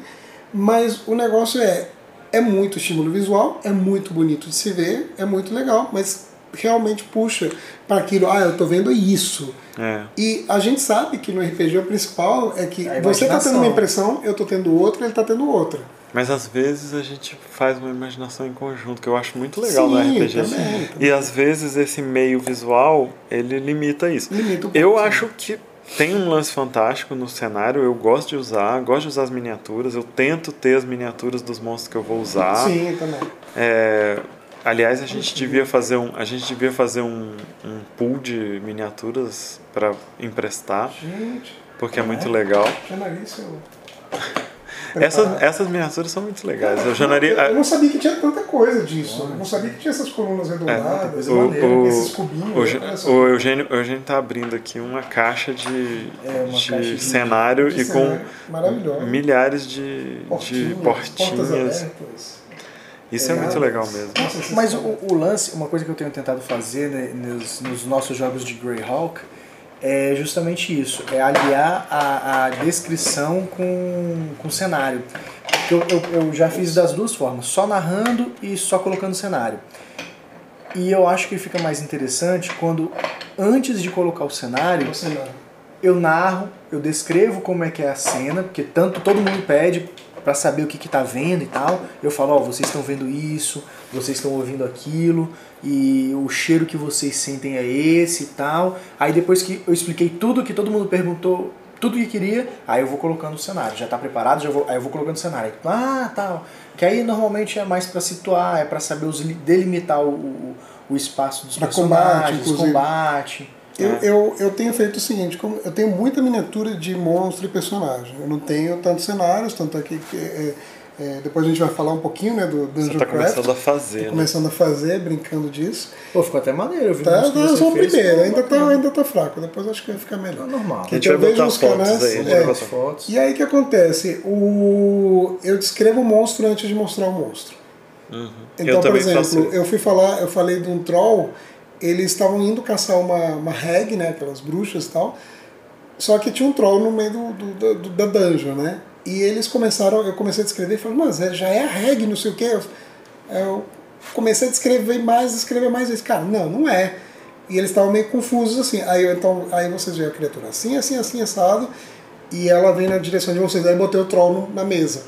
B: mas o negócio é é muito estímulo visual, é muito bonito de se ver, é muito legal, mas realmente puxa para aquilo, ah, eu tô vendo isso.
A: É.
B: E a gente sabe que no RPG o principal é que
C: A
B: você tá tendo uma impressão, eu tô tendo outra, ele tá tendo outra.
A: Mas às vezes a gente faz uma imaginação em conjunto, que eu acho muito legal
B: Sim,
A: no RPG.
B: também, também.
A: E às vezes esse meio visual, ele limita isso.
B: Limita um
A: Eu acho que tem um lance fantástico no cenário, eu gosto de usar, gosto de usar as miniaturas, eu tento ter as miniaturas dos monstros que eu vou usar.
B: Sim, também.
A: É, aliás, a gente devia fazer um, a gente devia fazer um, um pool de miniaturas para emprestar,
B: Gente,
A: porque é muito legal.
B: jornalista.
A: Essas, essas miniaturas são muito legais. Eu já naria,
B: Eu não sabia que tinha tanta coisa disso. Eu não sabia que tinha essas colunas redondadas,
C: coisa
A: É. o,
C: maneira,
A: o,
B: esses cubinhos.
A: o,
B: só.
A: o Eugênio, o Eugênio tá abrindo aqui uma caixa de,
C: É, uma
A: de
C: caixa de-
A: cenário
B: de
A: e com
B: cenário
A: milhares de, de
B: Portinhas,
A: portinhas.
B: portas abertas.
A: Isso é muito legal mesmo.
B: Nossa,
C: Mas o, o lance, uma coisa que eu tenho tentado fazer né, nos, nos nossos jogos de Greyhawk é justamente isso, é aliar a, a descrição com, com o cenário. Eu, eu, eu já fiz das duas formas, só narrando e só colocando cenário. E eu acho que fica mais interessante quando, antes de colocar o cenário, eu narro, eu descrevo como é que é a cena, porque tanto todo mundo pede pra saber o que que tá vendo e tal. Eu falo, ó, vocês estão vendo isso, vocês estão ouvindo aquilo, e o cheiro que vocês sentem é esse e tal. Aí depois que eu expliquei tudo que todo mundo perguntou, tudo que queria, aí eu vou colocando o cenário. Já tá preparado, já vou, aí eu vou colocando o cenário. Ah, tal. Que aí normalmente é mais pra situar, é pra saber os, li- delimitar o, o, o espaço dos
B: Pra combate,
C: personagens,
B: inclusive.
C: combate.
B: Eu,
A: É.
B: eu, eu tenho feito o seguinte, como eu tenho muita miniatura de monstro e personagem. Eu não tenho tantos cenários, tanto aqui que é, é, depois a gente vai falar um pouquinho né, do
A: Você
B: Dungeon
A: tá
B: Craft.
A: começando a fazer, né?
B: começando a fazer, brincando disso.
C: Pô, ficou até maneiro, eu vi
B: Tá,
C: que
B: tá,
C: você
B: só o primeiro, ainda tá, ainda tá fraco, depois acho que vai ficar melhor.
C: É normal.
A: A gente
B: Eu
A: vai
B: vejo
A: botar
B: os
A: fotos
B: canais,
A: aí, a gente
B: é.
A: vai botar
C: As fotos.
B: E aí o que acontece? O... Eu descrevo o monstro antes de mostrar o monstro.
A: Uhum.
B: Então,
A: eu
B: por
A: também
B: exemplo,
A: faço
B: eu fui falar, eu falei de um troll, eles estavam indo caçar uma, uma hag, né, aquelas bruxas e tal, só que tinha um troll no meio do, do- do- da dungeon, né? E eles começaram, eu comecei a descrever e falei, mas é- já é a hag, não sei o quê. Eu, comecei a descrever mais, descrever mais, eles, cara, não, não é. E eles estavam meio confusos assim. Aí, eu, então, aí vocês veem a criatura assim, assim, assim, assado, e ela vem na direção de vocês. Aí botei o troll na mesa.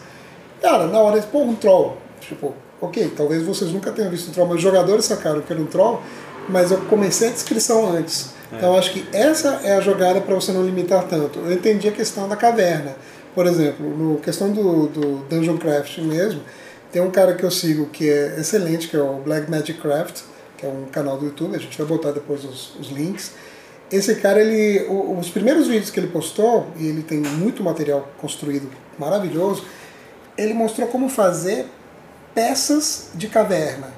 B: Cara, na hora, pô, um troll. Tipo, ok, talvez vocês nunca tenham visto um troll, mas os jogadores sacaram que era um troll, mas eu comecei a descrição antes. Então eu acho que essa é a jogada para você não limitar tanto. Eu entendi a questão da caverna. Por exemplo, no questão do, do Dungeon Craft mesmo, tem um cara que eu sigo que é excelente, que é o Black Magic Craft, que é um canal do YouTube, a gente vai botar depois os, os links. Esse cara, ele, os primeiros vídeos que ele postou, e ele tem muito material construído maravilhoso, ele mostrou como fazer peças de caverna.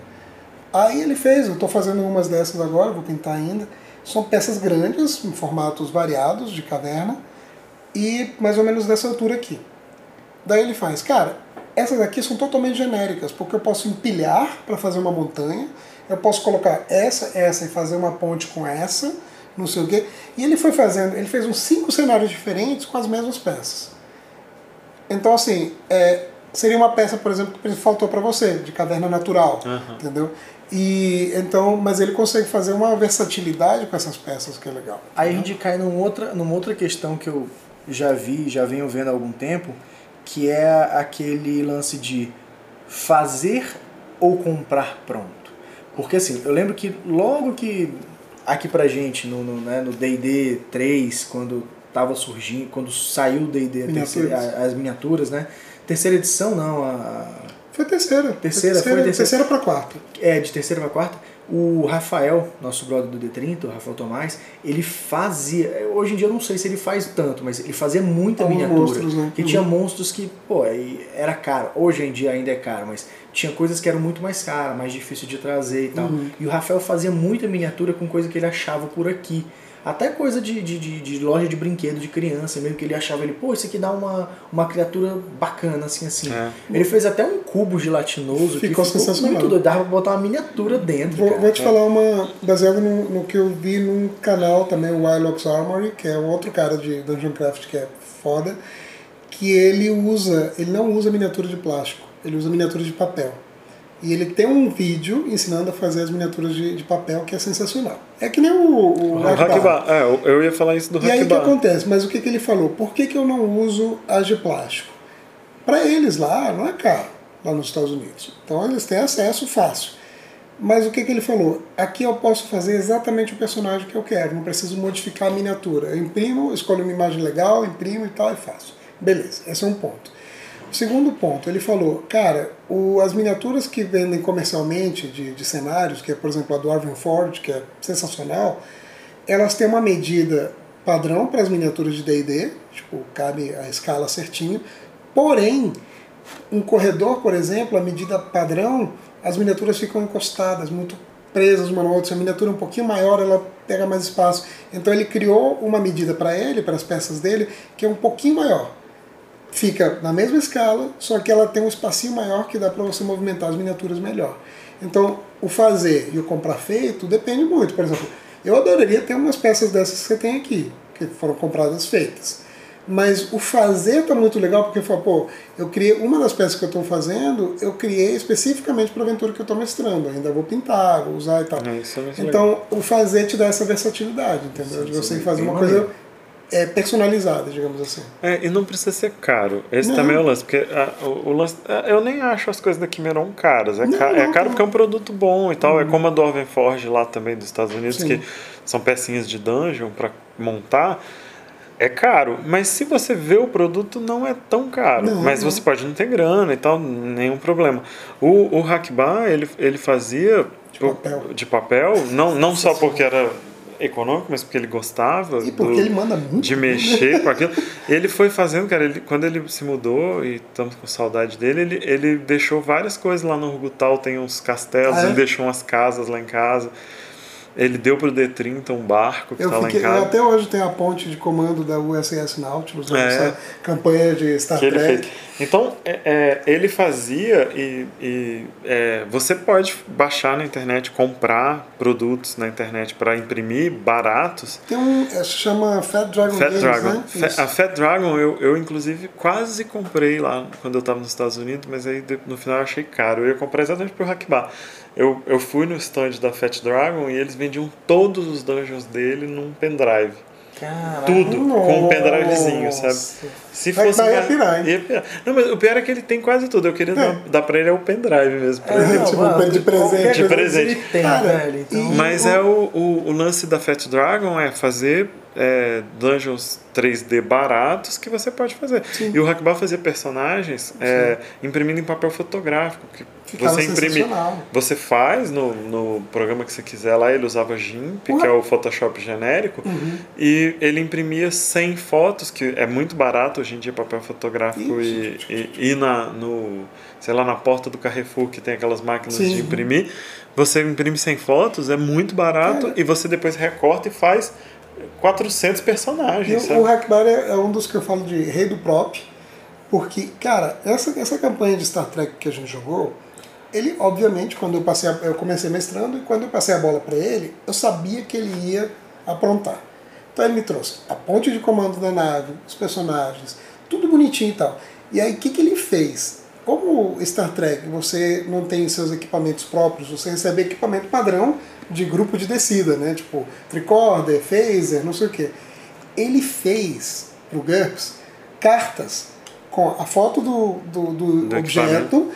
B: Aí ele fez, eu estou fazendo umas dessas agora, vou pintar ainda. São peças grandes, em formatos variados de caverna, e mais ou menos dessa altura aqui. Daí ele faz, cara, essas aqui são totalmente genéricas, porque eu posso empilhar para fazer uma montanha, eu posso colocar essa, essa e fazer uma ponte com essa, não sei o quê. E ele foi fazendo, ele fez uns cinco cenários diferentes com as mesmas peças. Então, assim, é, seria uma peça, por exemplo, que faltou para você, de caverna natural,
A: Aham.
B: entendeu? E então, mas ele consegue fazer uma versatilidade com essas peças que é legal.
C: Aí a gente cai numa outra, numa outra questão que eu já vi, já venho vendo há algum tempo, que é aquele lance de fazer ou comprar pronto. Porque assim, eu lembro que logo que aqui pra gente, no no, né, no D&D 3, quando tava surgindo, quando saiu o D&D, as miniaturas, né? Terceira edição não, a,
B: Foi a terceira.
C: Terceira, foi
B: terceira,
C: terceira.
B: terceira para quarta.
C: é, de terceira para quarta, O Rafael, nosso brother do D30, o Rafael Tomás, ele fazia. Hoje em dia eu não sei se ele faz tanto, mas ele fazia muita
B: Alguns
C: miniatura.
B: monstros, né?
C: Que
B: Uhum.
C: tinha monstros que, pô, era caro. Hoje em dia ainda é caro, mas tinha coisas que eram muito mais caras, mais difícil de trazer e tal.
B: Uhum.
C: E o Rafael fazia muita miniatura com coisa que ele achava por aqui. Até coisa de, de, de, de loja de brinquedo de criança, mesmo que ele achava ele, pô, isso aqui dá uma, uma criatura bacana, assim, assim.
A: É.
C: Ele fez até um cubo gelatinoso que
B: Ficou
C: ficou
B: sensacional.
C: muito doido. Dava pra botar uma miniatura dentro.
B: Vou,
C: cara.
B: vou te falar uma, baseado no, no que eu vi num canal também, o Wilox Armory, que é um outro cara de Dungeon Craft que é foda, que ele usa, ele não usa miniatura de plástico, ele usa miniatura de papel. E ele tem um vídeo ensinando a fazer as miniaturas de, de papel que é sensacional. É que nem o, o
A: O.
B: Hackbar.
A: É, eu- ia falar isso do
B: E aí o que acontece? Mas o que, que ele falou? Por que, que eu não uso as de plástico? Para eles lá, não é caro, lá nos Estados Unidos. Então eles têm acesso fácil. Mas o que, que ele falou? Aqui eu posso fazer exatamente o personagem que eu quero, não preciso modificar a miniatura. Eu imprimo, escolho uma imagem legal, imprimo e tal e faço. Beleza, esse é um ponto. Segundo ponto, ele falou, cara, o, as miniaturas que vendem comercialmente de, de cenários, que é, por exemplo, a do Arvin Ford, que é sensacional, elas têm uma medida padrão para as miniaturas de D&D, tipo, cabe a escala certinho, porém, um corredor, por exemplo, a medida padrão, as miniaturas ficam encostadas, muito presas uma na outra. Se a miniatura é um pouquinho maior, ela pega mais espaço. Então ele criou uma medida para ele, para as peças dele, que é um pouquinho maior. Fica na mesma escala, só que ela tem um espacinho maior que dá para você movimentar as miniaturas melhor. Então, o fazer e o comprar feito depende muito. Por exemplo, eu adoraria ter umas peças dessas que você tem aqui, que foram compradas feitas. Mas o fazer tá muito legal porque fala, pô, eu criei uma das peças que eu estou fazendo, eu criei especificamente para a aventura que eu estou mestrando. Ainda vou pintar, vou usar e tal.
A: É, isso é muito legal.
B: então, o fazer te dá essa versatilidade, entendeu? De você fazer uma coisa é, personalizada, digamos assim.
A: É, e não precisa ser caro. Esse
B: Não.
A: também é o lance, porque a- o, o lance. é, Eu nem acho as coisas da Chimeron caras. É,
B: Não,
A: ca- é
B: não,
A: caro
B: não.
A: porque é um produto bom e tal. É como a do Orven Forge lá também dos Estados Unidos,
B: Sim.
A: que são pecinhas de dungeon pra montar. É caro, mas se você vê o produto, não é tão caro. Mas você pode não ter grana e tal, nenhum problema. O, o Hackbar, ele, ele fazia de
B: papel.
A: de papel não, não só porque era econômico, mas porque ele gostava.
B: E porque
A: do-
B: ele manda muito.
A: de mexer com aquilo. Ele foi fazendo, cara, ele, quando ele se mudou e estamos com saudade dele, ele, ele deixou várias coisas lá no Rugutal, tem uns castelos,
B: Ah, é?
A: ele deixou umas casas lá em casa. Ele deu pro D30 um barco que
B: Eu
A: tá lá em casa.
B: até hoje tenho a ponte de comando da USS Nautilus, né,
A: É.
B: essa campanha de Star
A: que
B: Trek.
A: Então, é, é, ele fazia e, e, é, você pode baixar na internet, comprar produtos na internet para imprimir baratos.
B: Tem um, é, se chama Fat Dragon
A: Fat
B: Games,
A: Dragon.
B: né?
A: Fa-
B: Isso.
A: a Fat Dragon eu, eu inclusive quase comprei lá quando eu estava nos Estados Unidos, mas aí no final eu achei caro. Eu ia comprar exatamente pro Hackbar. Eu, eu fui no stand da Fat Dragon e eles vendiam todos os dungeons dele num pendrive.
C: Caraca.
A: Tudo, com um pendrivezinho, sabe?
B: Nossa.
A: Se
B: Vai
A: fosse
B: ia
A: mais-
B: pirar, hein?
A: ia pirar. Não, mas o pior é que ele tem quase tudo. Eu queria
B: É.
A: dar, dar pra ele é o pendrive mesmo. pra
C: É,
A: ele.
C: não,
B: Tipo,
C: mano,
B: de presente.
A: De presente.
C: Tem,
B: Cara,
C: velho. Então,
A: Mas é o, o, o lance da Fat Dragon é fazer é, dungeons 3D baratos que você pode fazer. E o Hackbar fazia personagens é, imprimindo em papel fotográfico. Que
B: Ficava
A: você imprime. Você faz no, no programa que você quiser lá, ele usava GIMP,
B: Ué.
A: que é o Photoshop genérico,
B: Uhum.
A: e ele imprimia 100 fotos, que é muito barato hoje em dia papel fotográfico e, e, e na, no, sei lá, na porta do Carrefour que tem aquelas máquinas
B: Sim.
A: de imprimir. Você imprime 100 fotos, é muito barato,
B: Cara.
A: e você depois recorta e faz 400
B: E
A: personagens,
B: o-
A: sabe?
B: o Hackbar é, é um dos que eu falo de rei do prop, porque, cara, essa, essa campanha de Star Trek que a gente jogou, ele, obviamente, quando eu passei, a- eu comecei mestrando e quando eu passei a bola para ele, eu sabia que ele ia aprontar. Então ele me trouxe a ponte de comando da nave, os personagens, tudo bonitinho e tal. E aí, o que, que ele fez? Como Star Trek você não tem seus equipamentos próprios, você recebe equipamento padrão de grupo de descida, né? Tipo, tricorder, phaser, não sei o quê. Ele fez pro GURPS cartas com a foto do, do, do
A: Do
B: objeto,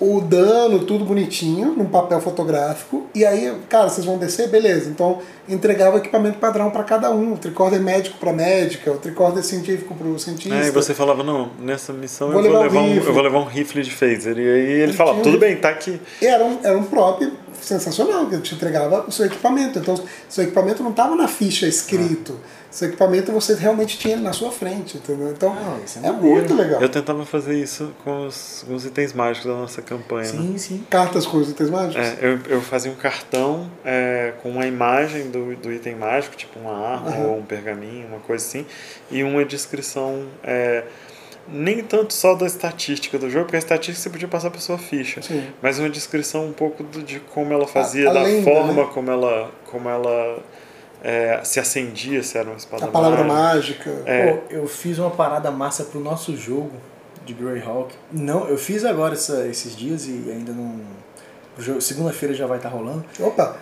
B: o dano, tudo bonitinho, num papel fotográfico. E aí, cara, vocês vão descer? Beleza. Então, entregava o equipamento padrão para cada um. O tricorder médico para médica, o tricorder científico para o cientista.
A: É, e você falava, não, nessa missão
B: Vou
A: eu, vou
B: levar um
A: um, eu vou levar um rifle de phaser. E aí ele
B: Ele
A: falava,
B: um
A: tudo
B: rifle.
A: bem, tá aqui.
B: E era um, era um prop sensacional, que te entregava o seu equipamento. Então, seu equipamento não estava na ficha escrito. Seu equipamento você realmente tinha ele na sua frente, entendeu? Então,
C: Ah, isso é
B: é, muito legal.
A: Eu tentava fazer isso com os, com os itens mágicos da nossa campanha. né?
C: Sim, sim.
B: Cartas com os itens mágicos?
A: É, eu, eu fazia um cartão é, com uma imagem do, do item mágico, tipo uma arma
B: Aham.
A: ou um pergaminho, uma coisa assim, e uma descrição, é, nem tanto só da estatística do jogo, porque a estatística você podia passar para sua ficha,
B: Sim.
A: mas uma descrição um pouco do- de como ela fazia,
B: a
A: da
B: lenda,
A: forma
B: né?
A: como ela, como ela é, se acendia, se era uma espada
B: A palavra
A: mágica.
B: mágica.
A: É.
C: Pô, eu fiz uma parada massa pro nosso jogo de Greyhawk. Não, eu fiz agora essa- esses dias e ainda não. Segunda-feira já vai estar rolando.
B: Opa,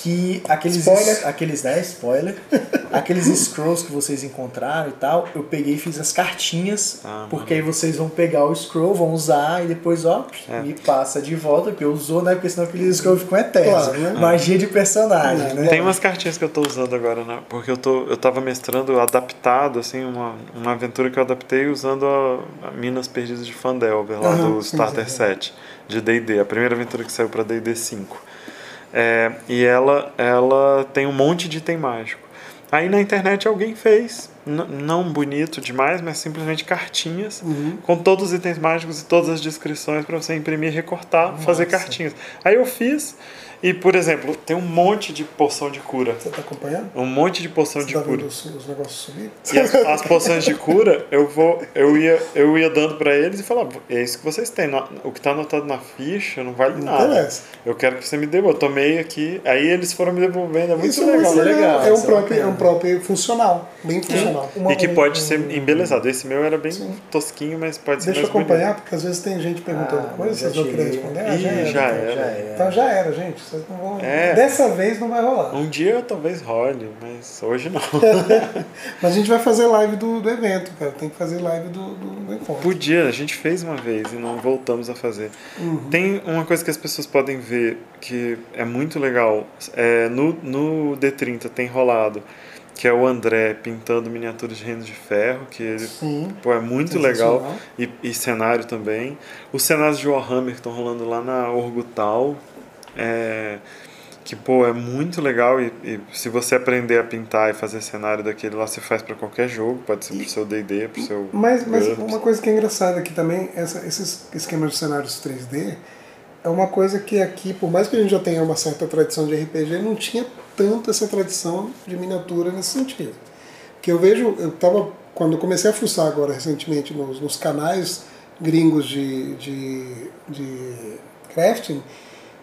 C: Que aqueles.
B: Spoiler.
C: Aqueles, né? Spoiler. aqueles scrolls que vocês encontraram e tal, eu peguei e fiz as cartinhas.
A: Ah,
C: porque aí vocês vão pegar o scroll, vão usar e depois, ó,
A: É.
C: me passa de volta, porque eu usou, né? Porque senão aqueles scrolls ficam eternos.
B: Claro, né?
C: Magia de personagem,
B: É.
C: né?
A: Tem umas cartinhas que eu tô usando agora, né? Porque eu, tô, eu tava mestrando adaptado, assim, uma, uma aventura que eu adaptei usando a, a Minas Perdidas de Fandelver, lá do Starter
B: sim, sim.
A: 7, de D&D, a primeira aventura que saiu pra D&D 5. É, e ela, ela tem um monte de item mágico. Aí na internet alguém fez, não bonito demais, mas simplesmente cartinhas
B: Uhum.
A: com todos os itens mágicos e todas as descrições para você imprimir, recortar, fazer
C: Nossa.
A: cartinhas. Aí eu fiz e, por exemplo, tem um monte de poção de cura.
B: você tá acompanhando?
A: Um monte de poção
B: Você
A: de
B: tá
A: cura.
B: vendo os, os negócios subir?
A: E as, as poções de cura, eu vou, eu ia, eu ia dando pra eles e falava, é isso que vocês têm. O que tá anotado na ficha não vale
B: Não
A: nada.
B: interessa.
A: Eu quero que você me devolva. Eu tomei aqui, aí eles foram me devolvendo. É muito
B: Isso
A: legal.
B: é legal. É um
C: é
B: próprio, é um próprio funcional, bem funcional.
C: Uma-
A: E que pode
C: um-
A: ser embelezado. Esse meu era bem tosquinho, mas pode ser
B: Deixa eu acompanhar, porque às vezes tem gente perguntando
C: Ah,
B: coisas, vocês não querem
C: tirei.
B: responder. Ah,
A: Ih,
B: já era.
A: já
B: então.
A: era.
C: Já era.
B: Então já era, gente. Vocês não vão...
A: É.
B: Dessa vez não vai rolar.
A: Um dia talvez role, mas hoje não.
B: Mas a gente vai fazer live do, do evento, cara. Tem que fazer live do, do, do encontro.
A: Podia, a gente fez uma vez e não voltamos a fazer. Tem uma coisa que as pessoas podem ver que é muito legal. É, no, no D30 tem rolado, que é o André pintando miniaturas de Reino de Ferro, que ele,
B: Sim.
A: pô, é muito legal. E, e cenário também. Os cenários de Warhammer que estão rolando lá na Orgutal. É, que pô, é muito legal e, e se você aprender a pintar e fazer cenário daquele lá, você faz para qualquer jogo, pode ser pro seu D&D, pro seu
B: Mas, mas uma coisa que é engraçada aqui também, essa, esses esquemas de cenários 3D, é uma coisa que aqui, por mais que a gente já tenha uma certa tradição de RPG, não tinha tanto essa tradição de miniatura nesse sentido. Que eu vejo, eu tava, quando eu comecei a fuçar agora recentemente nos, nos canais gringos de, de, de crafting,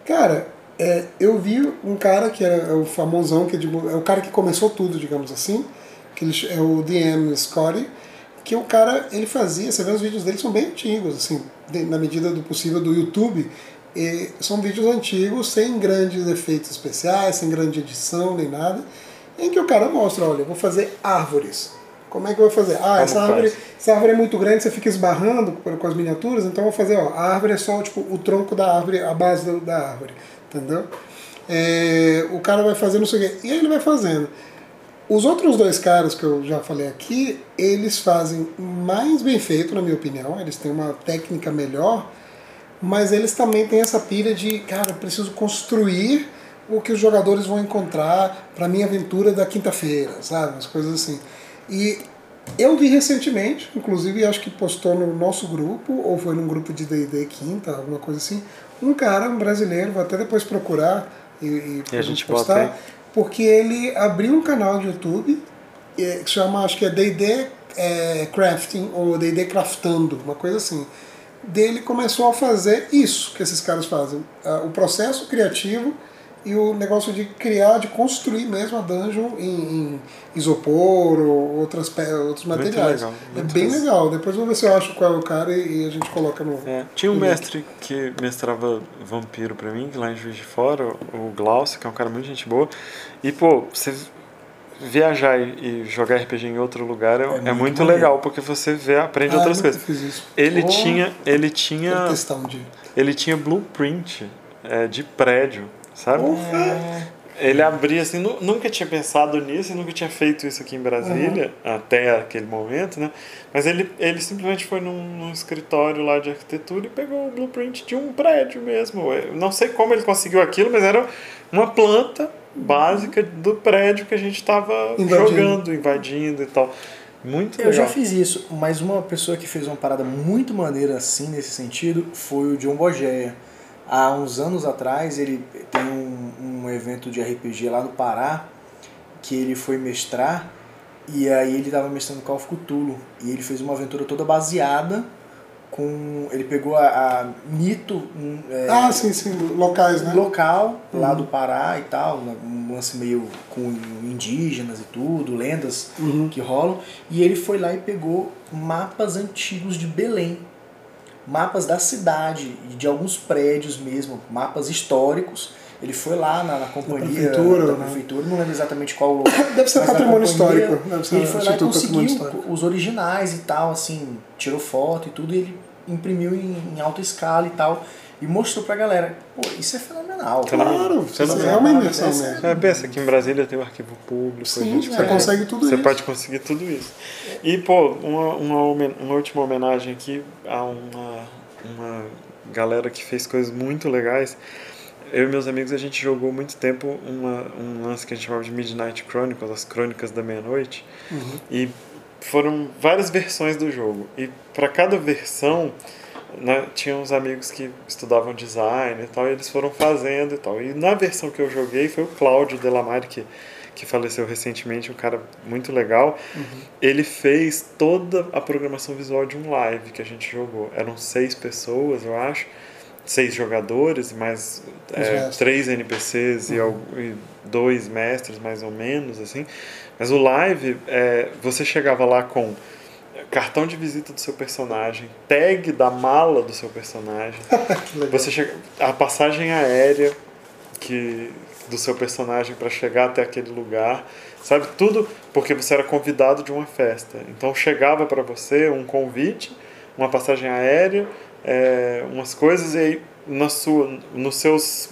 B: cara, é, eu vi um cara que era o famosão, que é, tipo, é o cara que começou tudo, digamos assim, que ele, é o DM Scotty, que o cara, ele fazia, você vê os vídeos dele, são bem antigos, assim, de- na medida do possível do YouTube, e são vídeos antigos, sem grandes efeitos especiais, sem grande edição, nem nada, em que o cara mostra, olha, eu vou fazer árvores. Como é que eu vou fazer? Ah, essa árvore, essa árvore é muito grande, você fica esbarrando com as miniaturas, então eu vou fazer, ó, a árvore é só tipo, o tronco da árvore, a base da árvore, entendeu? É, o cara vai fazendo não sei o quê, e aí ele vai fazendo. Os outros dois caras que eu já falei aqui, eles fazem mais bem feito, na minha opinião, eles têm uma técnica melhor, mas eles também têm essa pilha de, cara, eu preciso construir o que os jogadores vão encontrar para minha aventura da quinta-feira, sabe? Umas coisas assim. E eu vi recentemente, inclusive acho que postou no nosso grupo, ou foi num grupo de D&D quinta, alguma coisa assim, um cara, um brasileiro, vou até depois procurar e, e,
A: E a gente
B: postar, porque ele abriu um canal de YouTube eh, que chama, acho que é D&D eh, Crafting ou D&D Craftando, uma coisa assim. Dele começou a fazer isso que esses caras fazem, ah, o processo criativo e o negócio de criar, de construir mesmo a dungeon em, em isopor ou outras, pe- outros materiais.
A: legal,
B: é
A: muito
B: bem
A: legal.
B: legal. Depois vou ver se eu acho qual é o cara e, e a gente coloca no.
A: É, tinha um
B: no
A: mestre que mestrava vampiro pra mim, lá em Juiz de Fora, o Glaucio, que é um cara muito gente boa. E, pô, você viajar e jogar RPG em outro lugar é, é muito,
C: muito maneiro.
A: legal, porque você vê, aprende
B: Ah,
A: outras coisas.
B: fiz isso.
A: Ele
B: Oh,
A: tinha, ele tinha,
B: um
A: ele tinha blueprint é, de prédio, sabe? Ele abria assim, nu- nunca tinha pensado nisso, nunca tinha feito isso aqui em Brasília, até aquele momento, né? Mas ele, ele simplesmente foi num, num escritório lá de arquitetura e pegou o blueprint de um prédio mesmo. Eu não sei como ele conseguiu aquilo, mas era uma planta básica do prédio que a gente estava jogando, invadindo e tal. Muito
C: Eu
A: legal.
C: já fiz isso, mas uma pessoa que fez uma parada muito maneira assim nesse sentido foi o John Bogeia. Há uns anos atrás ele tem um, um evento de RPG lá no Pará que ele foi mestrar e aí ele estava mestrando Call of Cthulhu e ele fez uma aventura toda baseada com ele pegou a, a mito um, é,
B: Ah, sim, sim, locais, né?
C: local lá do Pará e tal, um lance meio com indígenas e tudo, lendas
B: Uhum.
C: que rolam. E ele foi lá e pegou mapas antigos de Belém. Mapas da cidade e de alguns prédios mesmo, mapas históricos. Ele foi lá na, na companhia
B: prefeitura,
C: da
B: né?
C: prefeitura, não lembro exatamente qual
B: Deve ser patrimônio histórico, deve ser
C: ele foi lá e conseguiu os originais e tal, assim, tirou foto e tudo, e ele imprimiu em, em alta escala e tal, e mostrou pra galera. Pô, isso é fenomenal.
B: Claro,
A: Você
B: isso
A: não-
B: é uma imersão mesmo.
A: Você pensa que em Brasília tem o arquivo público,
B: Sim,
A: a gente
B: você
A: pode-
B: consegue tudo
A: Você
B: isso.
A: pode conseguir tudo isso. E, pô, uma, uma, uma última homenagem aqui a uma, uma galera que fez coisas muito legais. Eu e meus amigos, a gente jogou muito tempo uma, um lance que a gente chamava de Midnight Chronicles, as Crônicas da Meia-Noite. E foram várias versões do jogo. E para cada versão, né, tinha uns amigos que estudavam design e tal, e eles foram fazendo e tal. E na versão que eu joguei foi o Cláudio Delamare, que, que faleceu recentemente, um cara muito legal. Ele fez toda a programação visual de um live que a gente jogou. Eram seis pessoas, eu acho. Seis jogadores, mais é, três NPCs e, al- e dois mestres, mais ou menos, assim. Mas o live, é, você chegava lá com cartão de visita do seu personagem, tag da mala do seu personagem, você chega, a passagem aérea que do seu personagem para chegar até aquele lugar, sabe tudo porque você era convidado de uma festa. Então chegava para você um convite, uma passagem aérea, é, umas coisas e aí na sua, nos seus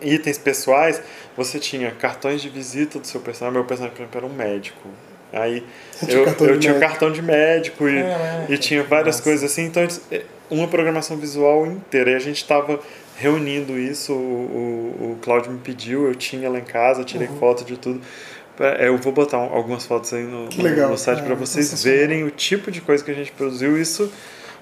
A: itens pessoais você tinha cartões de visita do seu personagem. Meu personagem, por exemplo, era um médico. Aí eu, eu tinha um
B: médico.
A: cartão de médico e,
C: Caraca,
A: e tinha várias
C: nossa.
A: coisas assim. Então, é, uma programação visual inteira. E a gente estava reunindo isso. O, o, o Cláudio me pediu, eu tinha lá em casa, tirei
B: Uhum.
A: foto de tudo. É, Eu vou botar um- algumas fotos aí no, no-
B: legal.
A: no site
B: É,
A: para vocês
B: sensacional.
A: verem o tipo de coisa que a gente produziu. Isso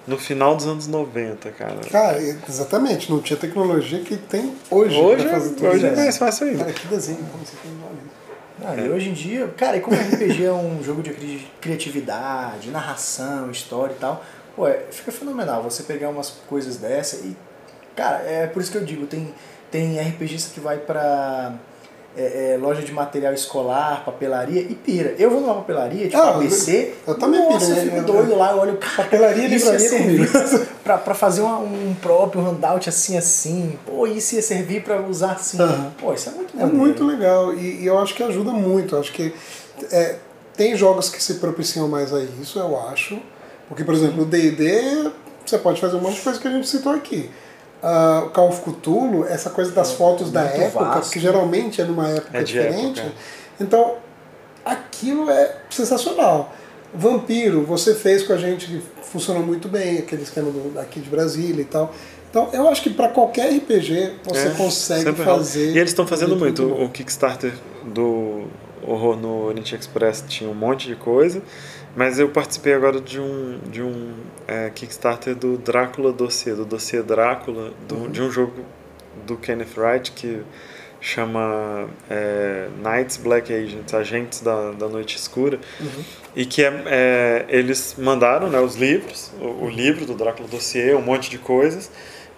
A: no final dos anos 90, cara.
B: Cara, exatamente, não tinha tecnologia que tem hoje,
A: Hoje,
B: pra
A: é-
B: fazer tudo
A: hoje é mais fácil ainda.
B: Cara, que desenho, como você tem.
C: Ah, e hoje em dia, cara, e como RPG é um jogo de cri- criatividade, narração, história e tal, pô, é, fica fenomenal você pegar umas coisas dessa e, cara, é por isso que eu digo, tem, tem RPGista que vai pra é, é, loja de material escolar, papelaria e pira. Eu vou numa papelaria, tipo
B: Ah,
C: ABC,
B: eu também
C: nossa,
B: piro,
C: eu
B: né?
C: fico doido lá, eu olho, cara,
B: Papelaria
C: isso ia
B: livraria
C: servir pra, pra fazer uma- um próprio handout assim, assim, pô, isso ia servir pra usar assim,
B: Aham.
C: pô, isso é muito
B: É muito legal e, e eu acho que ajuda muito. Acho que é, tem jogos que se propiciam mais a isso, eu acho. Porque, por exemplo, o D&D, você pode fazer um monte de coisa que a gente citou aqui. Ah, o Call of Cthulhu, essa coisa das fotos da época,
C: vasto.
B: que geralmente é numa época
A: É
B: diferente.
A: época.
B: Então, aquilo é sensacional. Vampiro, você fez com a gente que funcionou muito bem, aquele esquema do, daqui de Brasília e tal. Então, eu acho que para qualquer RPG você
A: É,
B: consegue
A: rola.
B: fazer.
A: E eles estão fazendo
B: um
A: muito.
B: bom.
A: O Kickstarter do Horror no Orient Express tinha um monte de coisa, mas eu participei agora de um, de um é, Kickstarter do Drácula Dossiê, do Dossiê Drácula, do-
B: Uhum.
A: de um jogo do Kenneth Wright que chama é, Knights Black Agents, Agentes da, da Noite Escura,
B: Uhum.
A: e que é, é, eles mandaram né, os livros, o, o livro do Drácula Dossiê, um monte de coisas,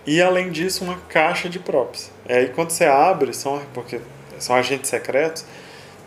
A: e além disso uma caixa de props. E aí quando você abre, são, porque são agentes secretos,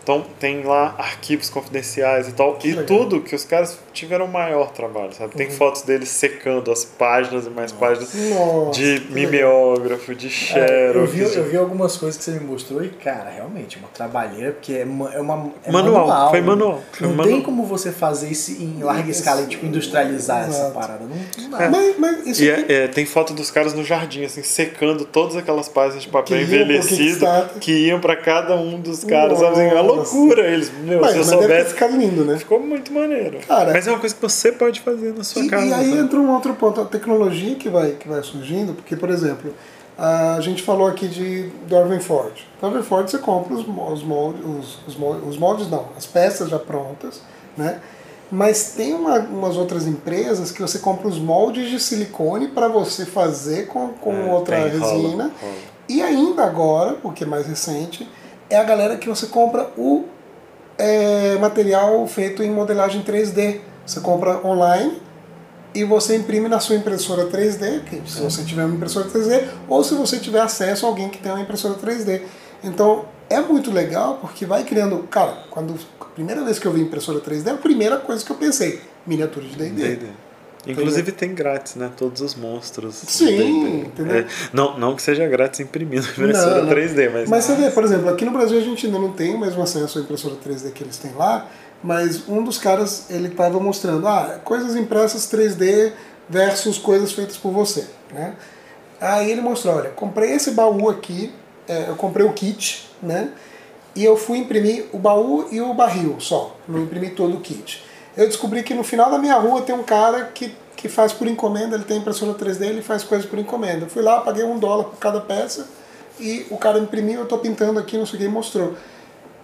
A: então tem lá arquivos confidenciais e tal, e
B: legal.
A: tudo que os caras tiveram maior trabalho, sabe?
C: Uhum.
A: Tem fotos deles secando as páginas e mais páginas
B: Nossa,
A: de mimeógrafo, de
C: É,
A: xerox.
C: eu, vi,
A: de-
C: eu vi algumas coisas que você me mostrou e, cara, realmente, é uma trabalheira, porque é, ma- é uma. É
A: Manual, foi
C: né?
A: manual, foi
C: não
A: manual.
C: tem como você fazer isso em larga escala e tipo, industrializar essa
B: Exato.
C: parada. Não, não dá.
B: Mas, mas isso
A: E
B: aqui-
A: é- é, tem foto dos caras no jardim, assim, secando todas aquelas páginas de papel
B: Que
A: envelhecido que iam pra cada um dos caras, sabe? Assim, é uma
B: Nossa.
A: loucura eles. Meu,
B: mas,
A: se eu
B: mas deve ter
A: soubesse.
B: ficado lindo, né?
A: Ficou muito maneiro.
B: Cara,
A: Mas é uma coisa que você pode fazer na sua
B: E,
A: casa.
B: e aí entra um outro ponto, a tecnologia que vai, que vai surgindo, porque, por exemplo, a gente falou aqui de Darwin Ford. Darwin Ford você compra os, os, moldes, os, os, moldes, os moldes não, as peças já prontas, né? Mas tem uma- umas outras empresas que você compra os moldes de silicone para você fazer com, com
A: É,
B: outra
A: tem, rola,
B: resina.
A: rola.
B: E ainda agora, o que é mais recente, é a galera que você compra o é, material feito em modelagem 3D. Você compra online e você imprime na sua impressora 3D, que se você tiver uma impressora 3D, ou se você tiver acesso a alguém que tem uma impressora 3D. Então é muito legal porque vai criando. Cara, quando a primeira vez que eu vi impressora 3D, a primeira coisa que eu pensei, miniatura de D&D.
A: Inclusive tem grátis, né? Todos os monstros.
B: Sim, entendeu?
A: É, não, não que seja grátis imprimir na impressora
B: Não, não.
A: 3D, mas.
B: Mas você vê, por exemplo, aqui no Brasil a gente ainda não tem o mesmo acesso à impressora 3D que eles têm lá, mas um dos caras ele estava mostrando, ah, coisas impressas 3D versus coisas feitas por você, né? Aí ele mostrou, olha, comprei esse baú aqui, é, eu comprei o kit, né? E eu fui imprimir o baú e o barril só, não imprimi todo o kit. Eu descobri que no final da minha rua tem um cara que, que faz por encomenda, ele tem impressora 3D, ele faz coisas por encomenda. Eu fui lá, paguei um dólar por cada peça, e o cara imprimiu, eu tô pintando aqui, não sei o que, mostrou.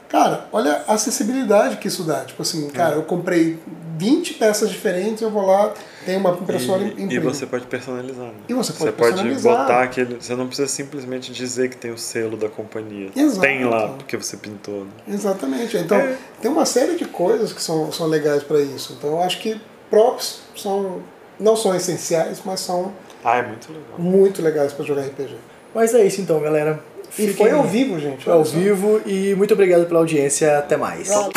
B: Cara, olha a acessibilidade que isso dá. Tipo assim, cara, eu comprei 20 peças diferentes, eu vou lá, tem uma impressora e
A: E, e você pode personalizar. Né?
B: E você pode
A: pode
B: personalizar.
A: botar aquele. Você não precisa simplesmente dizer que tem o selo da companhia.
B: Exato.
A: Tem lá porque você pintou. Né?
B: Exatamente. Então,
A: É.
B: tem uma série de coisas que são, são legais para isso. Então, eu acho que props são não são essenciais, mas são
A: Ah, é muito legal.
B: muito legais para jogar RPG.
C: Mas é isso então, galera.
B: E
C: Fiquem-
B: foi ao vivo, gente.
C: Foi ao vivo e muito obrigado pela audiência. Até mais.
B: Valeu.